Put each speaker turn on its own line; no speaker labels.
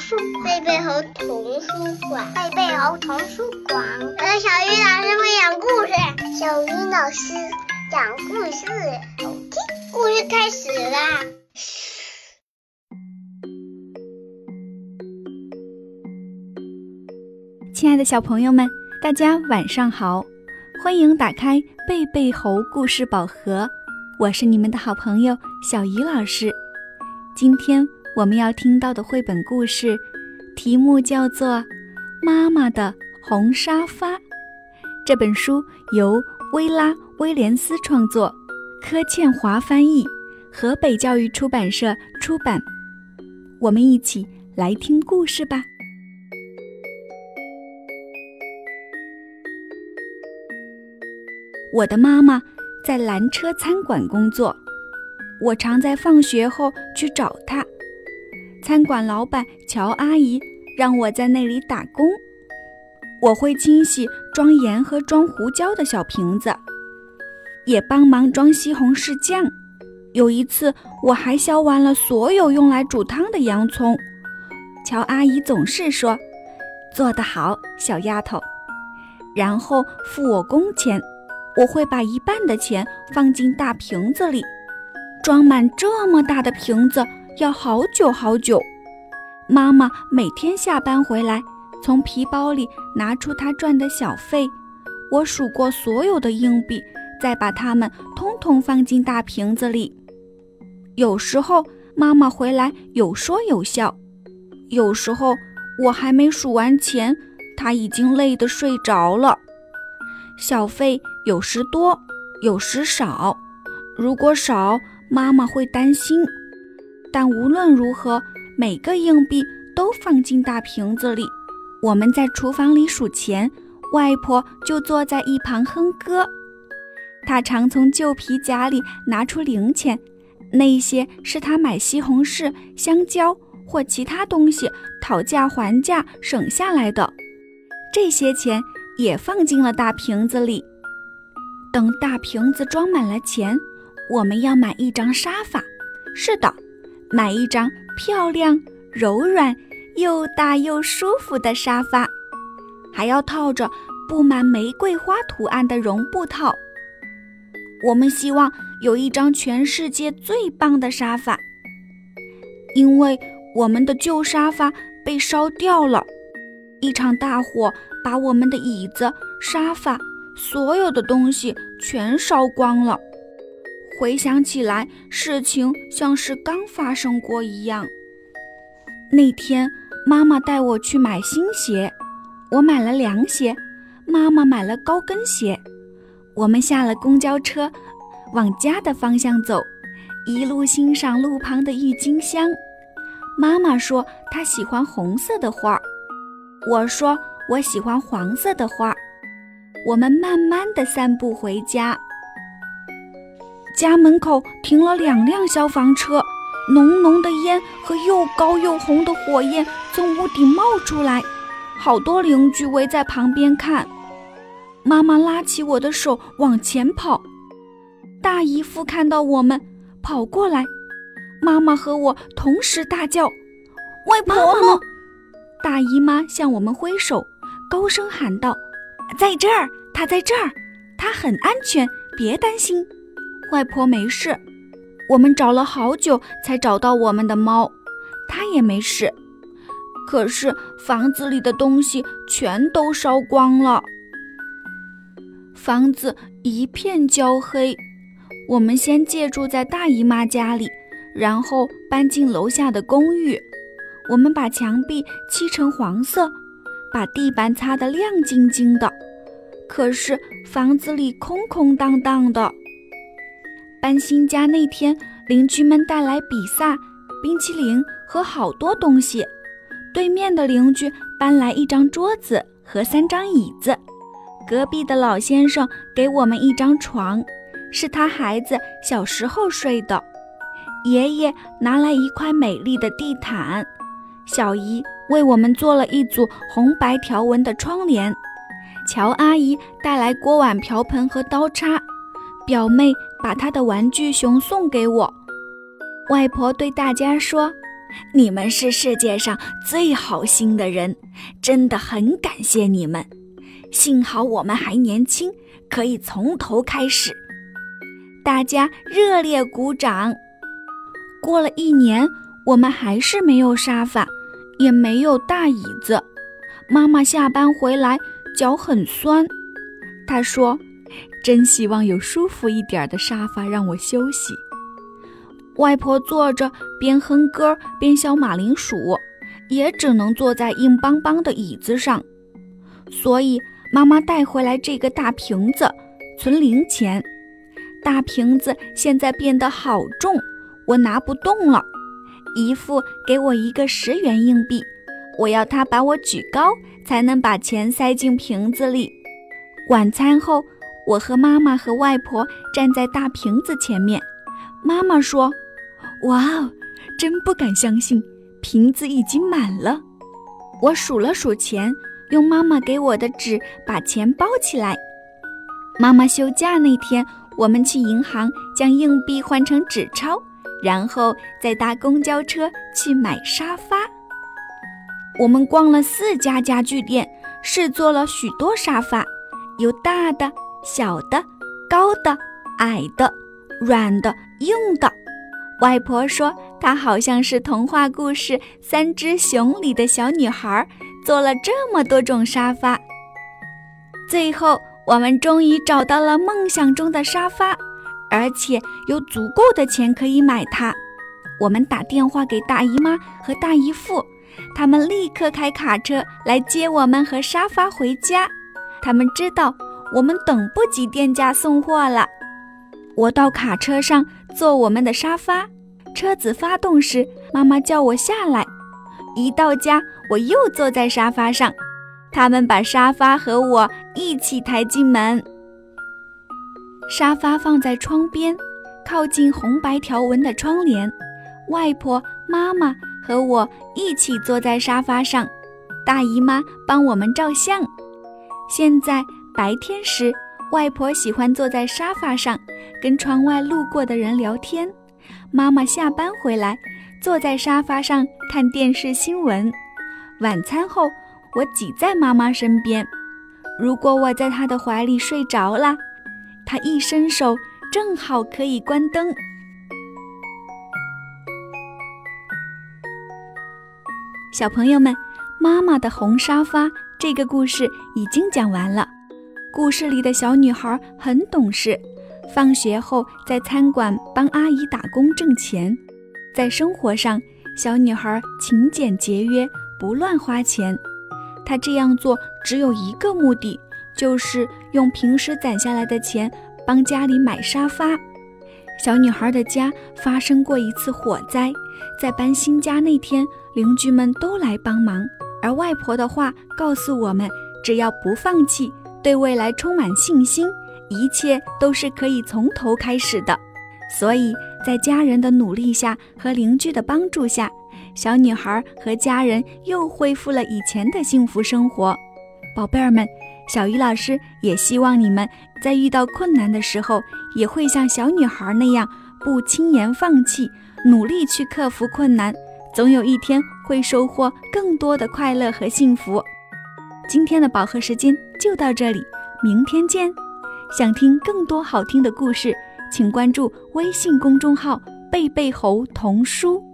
书
贝贝猴童书馆，
贝贝猴童书馆。
我是小鱼老师会讲故事，
小鱼老师讲故事，好听。
故事开始啦！
亲爱的小朋友们，大家晚上好，欢迎打开贝贝猴故事宝盒，我是你们的好朋友小鱼老师。今天我们要听到的绘本故事，题目叫做《妈妈的红沙发》。这本书由薇拉·威廉斯创作，柯倩华翻译，河北教育出版社出版。我们一起来听故事吧。我的妈妈在蓝车餐馆工作，我常在放学后去找她。餐馆老板乔阿姨让我在那里打工。我会清洗装盐和装胡椒的小瓶子，也帮忙装西红柿酱。有一次，我还削完了所有用来煮汤的洋葱。乔阿姨总是说：“做得好，小丫头。”然后付我工钱。我会把一半的钱放进大瓶子里，装满这么大的瓶子要好久好久。妈妈每天下班回来，从皮包里拿出她赚的小费，我数过所有的硬币，再把它们通通放进大瓶子里。有时候妈妈回来有说有笑，有时候我还没数完钱，她已经累得睡着了。小费有时多，有时少。如果少，妈妈会担心。但无论如何，每个硬币都放进大瓶子里。我们在厨房里数钱，外婆就坐在一旁哼歌。她常从旧皮夹里拿出零钱，那些是她买西红柿、香蕉或其他东西讨价还价省下来的。这些钱。也放进了大瓶子里。等大瓶子装满了钱，我们要买一张沙发。是的，买一张漂亮、柔软、又大又舒服的沙发，还要套着布满玫瑰花图案的绒布套。我们希望有一张全世界最棒的沙发，因为我们的旧沙发被烧掉了。一场大火把我们的椅子、沙发，所有的东西全烧光了。回想起来，事情像是刚发生过一样。那天，妈妈带我去买新鞋，我买了凉鞋，妈妈买了高跟鞋。我们下了公交车，往家的方向走，一路欣赏路旁的郁金香。妈妈说她喜欢红色的花。我说我喜欢黄色的花。我们慢慢的散步回家。家门口停了两辆消防车，浓浓的烟和又高又红的火焰从屋顶冒出来，好多邻居围在旁边看。妈妈拉起我的手往前跑，大姨夫看到我们跑过来，妈妈和我同时大叫：“外婆呢？”大姨妈向我们挥手，高声喊道：“在这儿，她在这儿，她很安全，别担心，外婆没事。”我们找了好久才找到我们的猫，它也没事。可是房子里的东西全都烧光了，房子一片焦黑。我们先借住在大姨妈家里，然后搬进楼下的公寓。我们把墙壁漆成黄色，把地板擦得亮晶晶的。可是房子里空空荡荡的。搬新家那天，邻居们带来比萨、冰淇淋和好多东西。对面的邻居搬来一张桌子和三张椅子。隔壁的老先生给我们一张床，是他孩子小时候睡的。爷爷拿来一块美丽的地毯。小姨为我们做了一组红白条纹的窗帘，乔阿姨带来锅碗瓢盆和刀叉，表妹把他的玩具熊送给我。外婆对大家说：“你们是世界上最好心的人，真的很感谢你们。幸好我们还年轻，可以从头开始。大家热烈鼓掌。过了一年，我们还是没有沙发，也没有大椅子。妈妈下班回来脚很酸，她说：“真希望有舒服一点的沙发让我休息。”外婆坐着边哼歌边削马铃薯，也只能坐在硬邦邦的椅子上。所以妈妈带回来这个大瓶子，存零钱。大瓶子现在变得好重，我拿不动了。姨父给我一个十元硬币，我要他把我举高，才能把钱塞进瓶子里。晚餐后，我和妈妈和外婆站在大瓶子前面。妈妈说。哇哦，真不敢相信，瓶子已经满了。我数了数钱，用妈妈给我的纸把钱包起来。妈妈休假那天，我们去银行将硬币换成纸钞，然后再搭公交车去买沙发。我们逛了四家家具店，试坐了许多沙发，有大的、小的、高的、矮的、软的、硬的。外婆说：“她好像是童话故事《三只熊》里的小女孩，做了这么多种沙发。最后，我们终于找到了梦想中的沙发，而且有足够的钱可以买它。我们打电话给大姨妈和大姨父，他们立刻开卡车来接我们和沙发回家。他们知道我们等不及店家送货了。我到卡车上。”坐我们的沙发，车子发动时，妈妈叫我下来。一到家，我又坐在沙发上。他们把沙发和我一起抬进门。沙发放在窗边，靠近红白条纹的窗帘。外婆、妈妈和我一起坐在沙发上。大姨妈帮我们照相。现在白天时。外婆喜欢坐在沙发上，跟窗外路过的人聊天。妈妈下班回来，坐在沙发上看电视新闻。晚餐后，我挤在妈妈身边。如果我在她的怀里睡着了，她一伸手，正好可以关灯。小朋友们，妈妈的红沙发这个故事已经讲完了。故事里的小女孩很懂事，放学后在餐馆帮阿姨打工挣钱。在生活上，小女孩勤俭节约，不乱花钱。她这样做只有一个目的，就是用平时攒下来的钱帮家里买沙发。小女孩的家发生过一次火灾，在搬新家那天，邻居们都来帮忙。而外婆的话告诉我们，只要不放弃。对未来充满信心，一切都是可以从头开始的。所以在家人的努力下和邻居的帮助下，小女孩和家人又恢复了以前的幸福生活。宝贝儿们，小鱼老师也希望你们在遇到困难的时候，也会像小女孩那样不轻言放弃，努力去克服困难，总有一天会收获更多的快乐和幸福。今天的宝盒时间就到这里，明天见！想听更多好听的故事，请关注微信公众号“贝贝猴童书”。